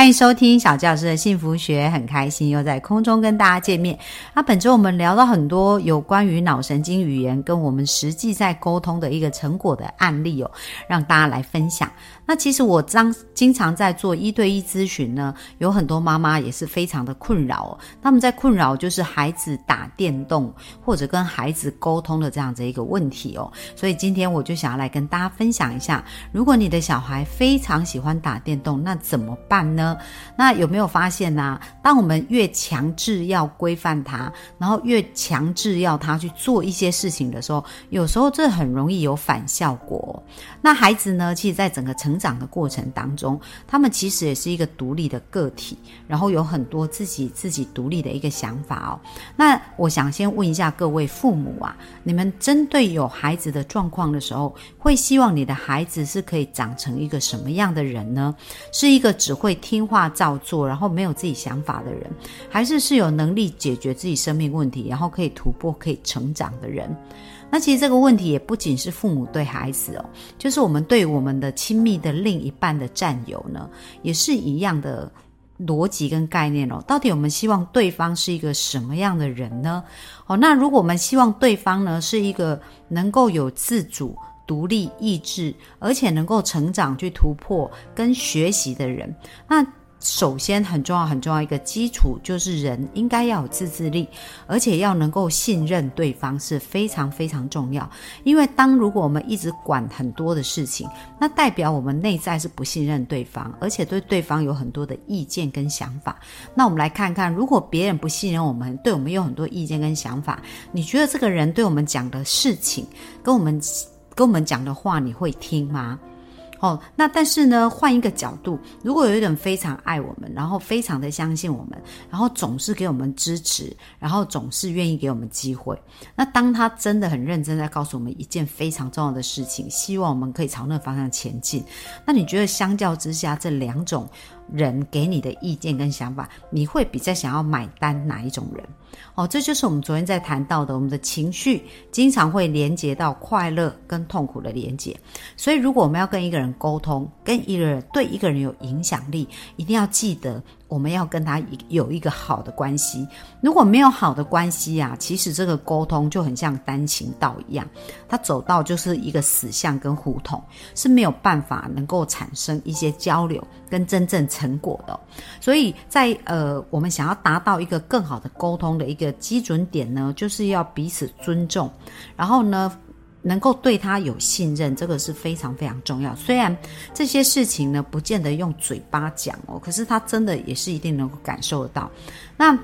欢迎收听小教师的幸福学，很开心又在空中跟大家见面。那本周我们聊到很多有关于脑神经语言跟我们实际在沟通的一个成果的案例哦，让大家来分享。那其实我当经常在做一对一咨询呢，有很多妈妈也是非常的困扰，他们在困扰就是孩子打电动或者跟孩子沟通的这样子一个问题哦。所以今天我就想要来跟大家分享一下，如果你的小孩非常喜欢打电动，那怎么办呢？那有没有发现呢？当我们越强制要规范他，然后越强制要他去做一些事情的时候，有时候这很容易有反效果。那孩子呢，其实在整个成长的过程当中，他们其实也是一个独立的个体，然后有很多自己自己独立的一个想法哦。那我想先问一下各位父母啊，你们针对有孩子的状况的时候，会希望你的孩子是可以长成一个什么样的人呢？是一个只会听听话照做，然后没有自己想法的人，还是是有能力解决自己生命问题，然后可以突破、可以成长的人？那其实这个问题也不仅是父母对孩子哦，就是我们对我们的亲密的另一半的占有呢，也是一样的逻辑跟概念哦。到底我们希望对方是一个什么样的人呢？哦，那如果我们希望对方呢是一个能够有自主、独立意志，而且能够成长、去突破跟学习的人，那。首先，很重要、很重要一个基础就是人应该要有自制力，而且要能够信任对方是非常非常重要。因为当如果我们一直管很多的事情，那代表我们内在是不信任对方，而且对对方有很多的意见跟想法。那我们来看看，如果别人不信任我们，对我们有很多意见跟想法，你觉得这个人对我们讲的事情，跟我们跟我们讲的话，你会听吗？哦，那但是呢，换一个角度，如果有一个人非常爱我们，然后非常的相信我们，然后总是给我们支持，然后总是愿意给我们机会，那当他真的很认真在告诉我们一件非常重要的事情，希望我们可以朝那个方向前进，那你觉得相较之下，这两种人给你的意见跟想法，你会比较想要买单哪一种人？哦，这就是我们昨天在谈到的，我们的情绪经常会连接到快乐跟痛苦的连接。所以，如果我们要跟一个人沟通，跟一个人对一个人有影响力，一定要记得。我们要跟他有一个好的关系，如果没有好的关系啊，其实这个沟通就很像单行道一样，他走到就是一个死巷跟胡同，是没有办法能够产生一些交流跟真正成果的。所以在呃，我们想要达到一个更好的沟通的一个基准点呢，就是要彼此尊重，然后呢。能够对他有信任，这个是非常非常重要。虽然这些事情呢，不见得用嘴巴讲哦，可是他真的也是一定能够感受得到。那。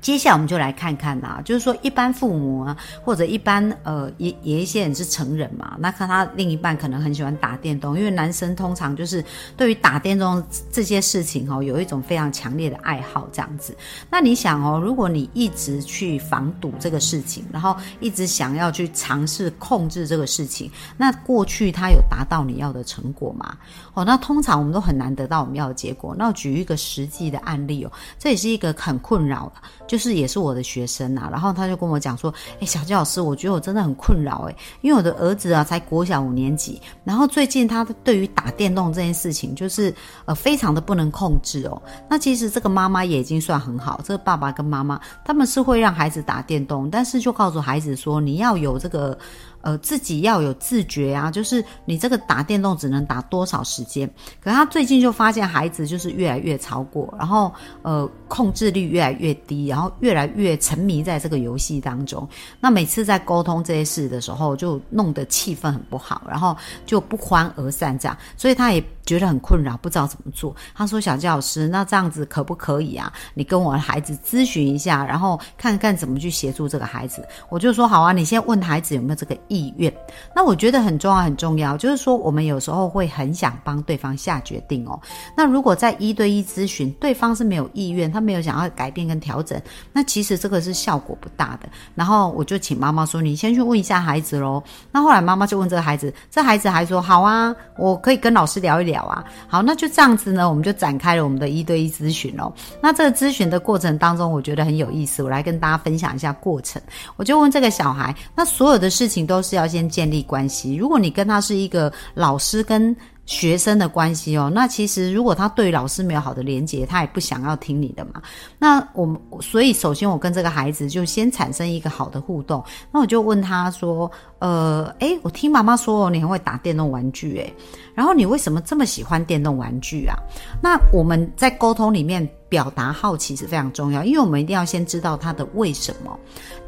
接下来我们就来看看呐，就是说一般父母啊，或者一般呃也也一些人是成人嘛，那看他另一半可能很喜欢打电动，因为男生通常就是对于打电动这些事情哦，有一种非常强烈的爱好这样子。那你想哦，如果你一直去防堵这个事情，然后一直想要去尝试控制这个事情，那过去他有达到你要的成果吗？哦，那通常我们都很难得到我们要的结果。那我举一个实际的案例哦，这也是一个很困扰的。就是也是我的学生呐，然后他就跟我讲说：“哎，小鸡老师，我觉得我真的很困扰哎，因为我的儿子啊才国小五年级，然后最近他对于打电动这件事情，就是呃非常的不能控制哦。那其实这个妈妈也已经算很好，这个爸爸跟妈妈他们是会让孩子打电动，但是就告诉孩子说你要有这个。”呃，自己要有自觉啊，就是你这个打电动只能打多少时间？可他最近就发现孩子就是越来越超过，然后呃控制力越来越低，然后越来越沉迷在这个游戏当中。那每次在沟通这些事的时候，就弄得气氛很不好，然后就不欢而散这样。所以他也。觉得很困扰，不知道怎么做。他说：“小教师，那这样子可不可以啊？你跟我的孩子咨询一下，然后看看怎么去协助这个孩子。”我就说：“好啊，你先问孩子有没有这个意愿。”那我觉得很重要，很重要，就是说我们有时候会很想帮对方下决定哦。那如果在一对一咨询，对方是没有意愿，他没有想要改变跟调整，那其实这个是效果不大的。然后我就请妈妈说：“你先去问一下孩子喽。”那后来妈妈就问这个孩子，这孩子还说：“好啊，我可以跟老师聊一聊啊。”好，那就这样子呢，我们就展开了我们的一对一咨询哦。那这个咨询的过程当中，我觉得很有意思，我来跟大家分享一下过程。我就问这个小孩，那所有的事情都是要先建立关系。如果你跟他是一个老师跟学生的关系哦，那其实如果他对老师没有好的连接，他也不想要听你的嘛。那我们所以首先我跟这个孩子就先产生一个好的互动。那我就问他说：“呃，诶，我听妈妈说你很会打电动玩具，诶，然后你为什么这么喜欢电动玩具啊？”那我们在沟通里面表达好奇是非常重要，因为我们一定要先知道他的为什么。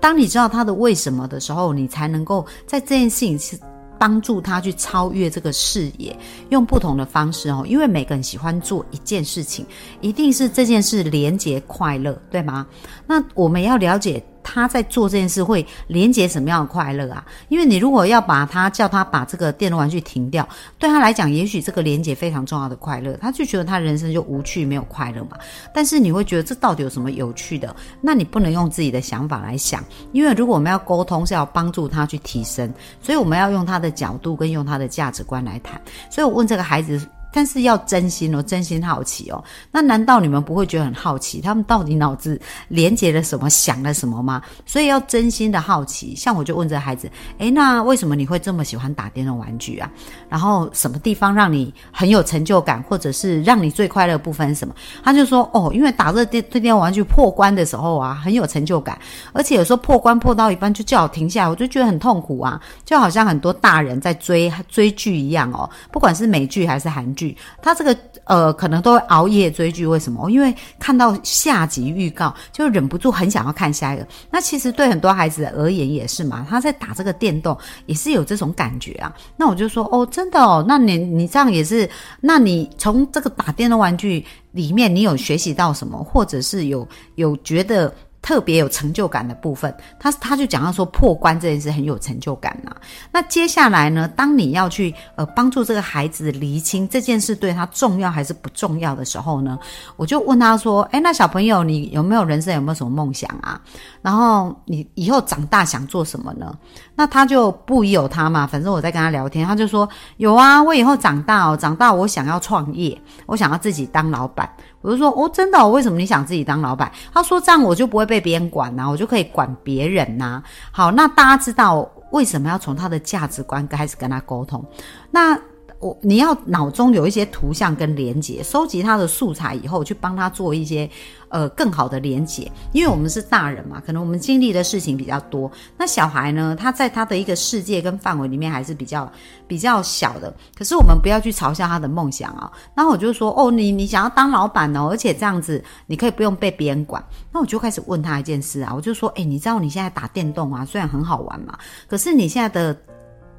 当你知道他的为什么的时候，你才能够在这件事情是。帮助他去超越这个视野，用不同的方式哦，因为每个人喜欢做一件事情，一定是这件事连接快乐，对吗？那我们要了解。他在做这件事会连接什么样的快乐啊？因为你如果要把他叫他把这个电动玩具停掉，对他来讲，也许这个连接非常重要的快乐，他就觉得他人生就无趣没有快乐嘛。但是你会觉得这到底有什么有趣的？那你不能用自己的想法来想，因为如果我们要沟通是要帮助他去提升，所以我们要用他的角度跟用他的价值观来谈。所以我问这个孩子。但是要真心哦，真心好奇哦。那难道你们不会觉得很好奇，他们到底脑子连接了什么，想了什么吗？所以要真心的好奇。像我就问这孩子，诶，那为什么你会这么喜欢打电动玩具啊？然后什么地方让你很有成就感，或者是让你最快乐部分是什么？他就说，哦，因为打这电电动玩具破关的时候啊，很有成就感，而且有时候破关破到一半就叫我停下来，我就觉得很痛苦啊，就好像很多大人在追追剧一样哦，不管是美剧还是韩剧。他这个呃，可能都会熬夜追剧，为什么？因为看到下集预告，就忍不住很想要看下一个。那其实对很多孩子而言也是嘛，他在打这个电动也是有这种感觉啊。那我就说哦，真的哦，那你你这样也是？那你从这个打电动玩具里面，你有学习到什么，或者是有有觉得？特别有成就感的部分，他他就讲到说破关这件事很有成就感呐。那接下来呢，当你要去呃帮助这个孩子厘清这件事对他重要还是不重要的时候呢，我就问他说：“哎，那小朋友你有没有人生有没有什么梦想啊？然后你以后长大想做什么呢？”那他就不有他嘛，反正我在跟他聊天，他就说：“有啊，我以后长大哦，长大我想要创业，我想要自己当老板。”我就说哦，真的？为什么你想自己当老板？他说这样我就不会被别人管呐，我就可以管别人呐。好，那大家知道为什么要从他的价值观开始跟他沟通？那。我你要脑中有一些图像跟连接，收集他的素材以后，去帮他做一些呃更好的连接。因为我们是大人嘛，可能我们经历的事情比较多。那小孩呢，他在他的一个世界跟范围里面还是比较比较小的。可是我们不要去嘲笑他的梦想啊。然后我就说，哦，你你想要当老板哦，而且这样子你可以不用被别人管。那我就开始问他一件事啊，我就说，哎，你知道你现在打电动啊，虽然很好玩嘛，可是你现在的。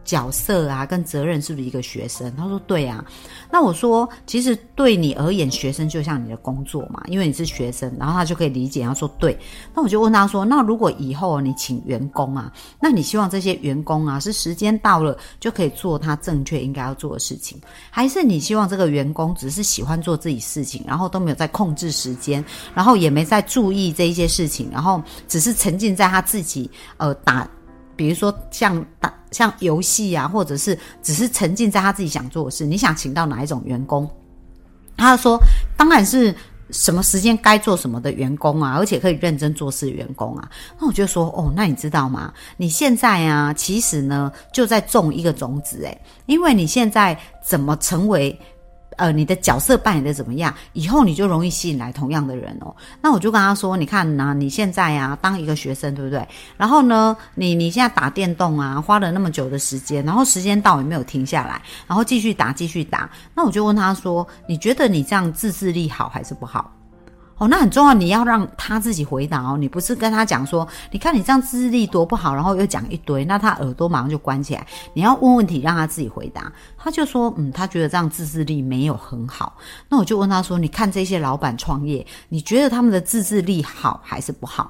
角色啊，跟责任是不是一个学生？他说对啊。那我说，其实对你而言，学生就像你的工作嘛，因为你是学生，然后他就可以理解。他说对。那我就问他说，那如果以后你请员工啊，那你希望这些员工啊，是时间到了就可以做他正确应该要做的事情，还是你希望这个员工只是喜欢做自己事情，然后都没有在控制时间，然后也没在注意这一些事情，然后只是沉浸在他自己呃打。比如说像打像游戏啊，或者是只是沉浸在他自己想做的事，你想请到哪一种员工？他说当然是什么时间该做什么的员工啊，而且可以认真做事的员工啊。那我就说哦，那你知道吗？你现在啊，其实呢就在种一个种子诶，因为你现在怎么成为？呃，你的角色扮演的怎么样？以后你就容易吸引来同样的人哦。那我就跟他说：“你看呢，你现在啊，当一个学生，对不对？然后呢，你你现在打电动啊，花了那么久的时间，然后时间到也没有停下来，然后继续打，继续打。那我就问他说：你觉得你这样自制力好还是不好？哦，那很重要，你要让他自己回答哦，你不是跟他讲说，你看你这样自制力多不好，然后又讲一堆，那他耳朵马上就关起来。你要问问题，让他自己回答。他就说，嗯，他觉得这样自制力没有很好。那我就问他说，你看这些老板创业，你觉得他们的自制力好还是不好？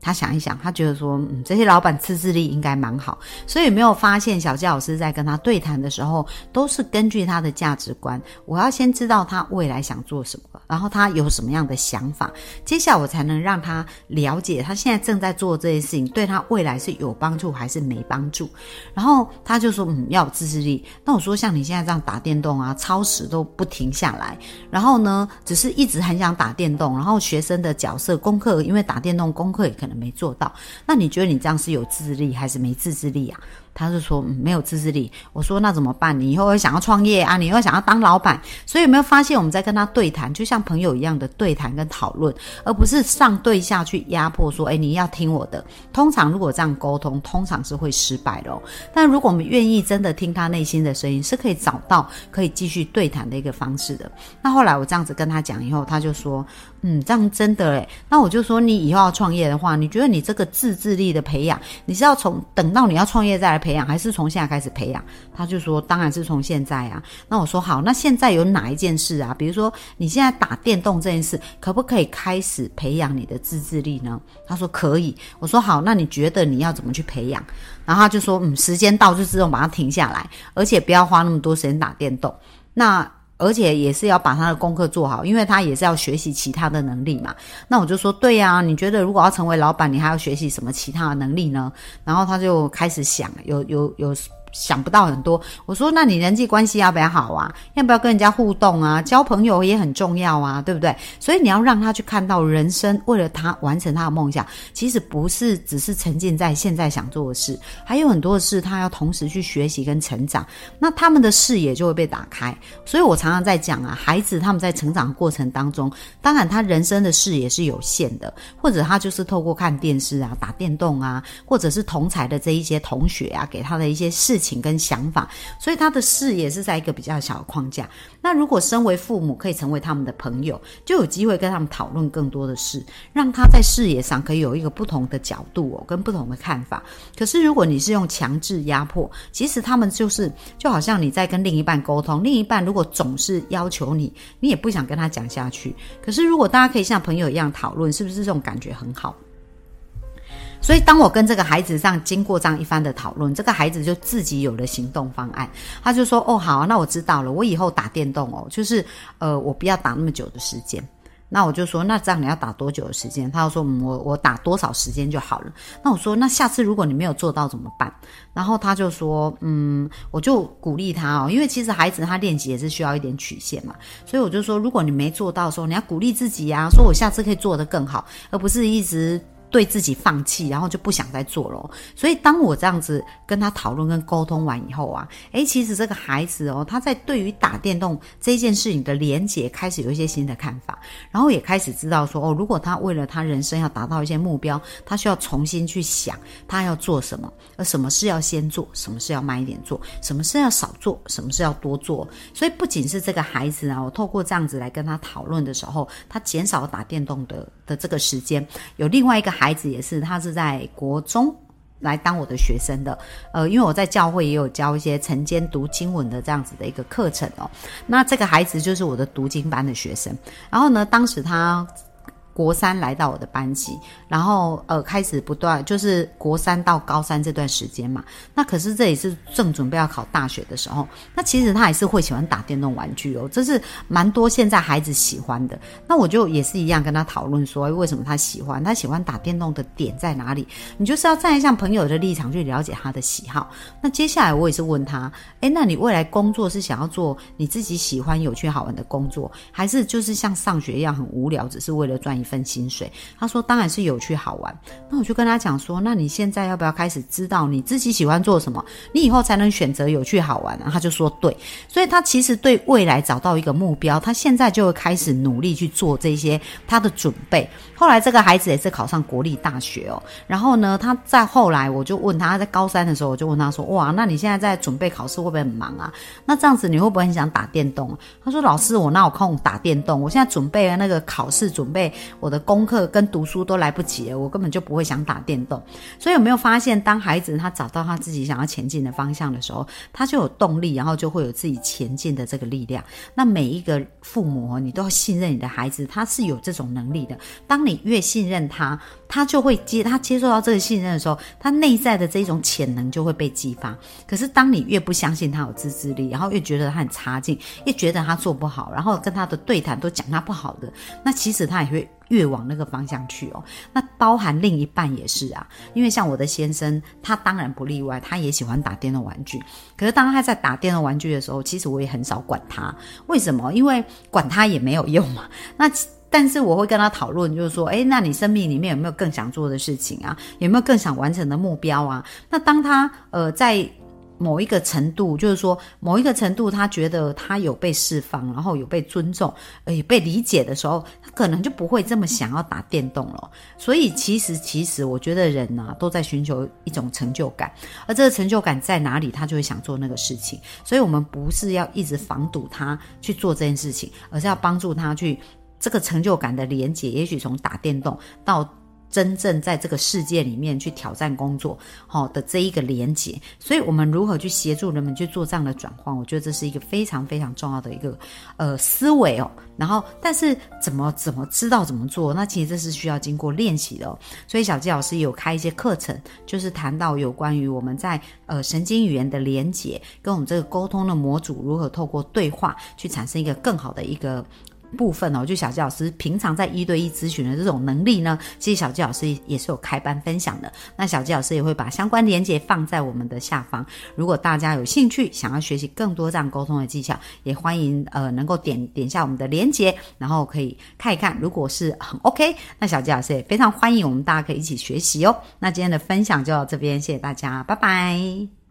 他想一想，他觉得说，嗯，这些老板自制力应该蛮好，所以没有发现小佳老师在跟他对谈的时候，都是根据他的价值观。我要先知道他未来想做什么，然后他有什么样的想法，接下来我才能让他了解他现在正在做这些事情对他未来是有帮助还是没帮助。然后他就说，嗯，要有自制力。那我说，像你现在这样打电动啊，超时都不停下来，然后呢，只是一直很想打电动，然后学生的角色功课，因为打电动功课也可能。没做到，那你觉得你这样是有自制力还是没自制力啊？他是说没有自制力。我说那怎么办？你以后会想要创业啊？你又想要当老板？所以有没有发现我们在跟他对谈，就像朋友一样的对谈跟讨论，而不是上对下去压迫说，哎，你要听我的。通常如果这样沟通，通常是会失败的。哦但如果我们愿意真的听他内心的声音，是可以找到可以继续对谈的一个方式的。那后来我这样子跟他讲以后，他就说。嗯，这样真的诶。那我就说，你以后要创业的话，你觉得你这个自制力的培养，你是要从等到你要创业再来培养，还是从现在开始培养？他就说，当然是从现在啊。那我说好，那现在有哪一件事啊？比如说你现在打电动这件事，可不可以开始培养你的自制力呢？他说可以。我说好，那你觉得你要怎么去培养？然后他就说，嗯，时间到就自动把它停下来，而且不要花那么多时间打电动。那而且也是要把他的功课做好，因为他也是要学习其他的能力嘛。那我就说，对呀，你觉得如果要成为老板，你还要学习什么其他的能力呢？然后他就开始想，有有有。想不到很多，我说那你人际关系要不要好啊？要不要跟人家互动啊？交朋友也很重要啊，对不对？所以你要让他去看到人生，为了他完成他的梦想，其实不是只是沉浸在现在想做的事，还有很多的事他要同时去学习跟成长，那他们的视野就会被打开。所以我常常在讲啊，孩子他们在成长过程当中，当然他人生的视野是有限的，或者他就是透过看电视啊、打电动啊，或者是同才的这一些同学啊，给他的一些视事情。跟想法，所以他的视野是在一个比较小的框架。那如果身为父母，可以成为他们的朋友，就有机会跟他们讨论更多的事，让他在视野上可以有一个不同的角度哦，跟不同的看法。可是如果你是用强制压迫，其实他们就是就好像你在跟另一半沟通，另一半如果总是要求你，你也不想跟他讲下去。可是如果大家可以像朋友一样讨论，是不是这种感觉很好？所以，当我跟这个孩子上经过这样一番的讨论，这个孩子就自己有了行动方案。他就说：“哦，好，那我知道了，我以后打电动哦，就是呃，我不要打那么久的时间。”那我就说：“那这样你要打多久的时间？”他就说：“我我打多少时间就好了。”那我说：“那下次如果你没有做到怎么办？”然后他就说：“嗯，我就鼓励他哦，因为其实孩子他练习也是需要一点曲线嘛，所以我就说，如果你没做到的时候，你要鼓励自己呀，说我下次可以做得更好，而不是一直。”对自己放弃，然后就不想再做了。所以当我这样子跟他讨论跟沟通完以后啊，诶，其实这个孩子哦，他在对于打电动这件事情的连结开始有一些新的看法，然后也开始知道说哦，如果他为了他人生要达到一些目标，他需要重新去想他要做什么，而什么事要先做，什么事要慢一点做，什么事要少做，什么事要多做。所以不仅是这个孩子啊，我透过这样子来跟他讨论的时候，他减少打电动的的这个时间，有另外一个。孩子也是，他是在国中来当我的学生的，呃，因为我在教会也有教一些晨间读经文的这样子的一个课程哦。那这个孩子就是我的读经班的学生，然后呢，当时他。国三来到我的班级，然后呃开始不断就是国三到高三这段时间嘛，那可是这也是正准备要考大学的时候，那其实他还是会喜欢打电动玩具哦，这是蛮多现在孩子喜欢的。那我就也是一样跟他讨论说，为什么他喜欢？他喜欢打电动的点在哪里？你就是要站在像朋友的立场去了解他的喜好。那接下来我也是问他，诶，那你未来工作是想要做你自己喜欢、有趣、好玩的工作，还是就是像上学一样很无聊，只是为了赚一？份薪水。他说当然是有趣好玩。那我就跟他讲说，那你现在要不要开始知道你自己喜欢做什么？你以后才能选择有趣好玩。他就说对，所以他其实对未来找到一个目标，他现在就会开始努力去做这些他的准备。后来这个孩子也是考上国立大学哦。然后呢，他在后来我就问他在高三的时候，我就问他说，哇，那你现在在准备考试会不会很忙啊？那这样子你会不会很想打电动？他说老师，我哪有空打电动？我现在准备那个考试，准备我的功课跟读书都来不及了，我根本就不会想打电动。所以有没有发现，当孩子他找到他自己想要前进的方向的时候，他就有动力，然后就会有自己前进的这个力量。那每一个父母，你都要信任你的孩子，他是有这种能力的。当你越信任他，他就会接他接受到这个信任的时候，他内在的这种潜能就会被激发。可是当你越不相信他有自制力，然后越觉得他很差劲，越觉得他做不好，然后跟他的对谈都讲他不好的，那其实他也会越往那个方向去哦。那包含另一半也是啊，因为像我的先生，他当然不例外，他也喜欢打电动玩具。可是当他在打电动玩具的时候，其实我也很少管他。为什么？因为管他也没有用嘛。那但是我会跟他讨论，就是说，诶，那你生命里面有没有更想做的事情啊？有没有更想完成的目标啊？那当他呃在。某一个程度，就是说某一个程度，他觉得他有被释放，然后有被尊重，也被理解的时候，他可能就不会这么想要打电动了。所以其实，其实我觉得人呢都在寻求一种成就感，而这个成就感在哪里，他就会想做那个事情。所以我们不是要一直防堵他去做这件事情，而是要帮助他去这个成就感的连接。也许从打电动到。真正在这个世界里面去挑战工作，好的这一个连接，所以我们如何去协助人们去做这样的转换？我觉得这是一个非常非常重要的一个呃思维哦。然后，但是怎么怎么知道怎么做？那其实这是需要经过练习的。所以小纪老师有开一些课程，就是谈到有关于我们在呃神经语言的连接，跟我们这个沟通的模组如何透过对话去产生一个更好的一个。部分哦，就小纪老师平常在一对一咨询的这种能力呢，其实小纪老师也是有开班分享的。那小纪老师也会把相关连接放在我们的下方。如果大家有兴趣想要学习更多这样沟通的技巧，也欢迎呃能够点点下我们的连接，然后可以看一看。如果是很 OK，那小纪老师也非常欢迎我们大家可以一起学习哦。那今天的分享就到这边，谢谢大家，拜拜。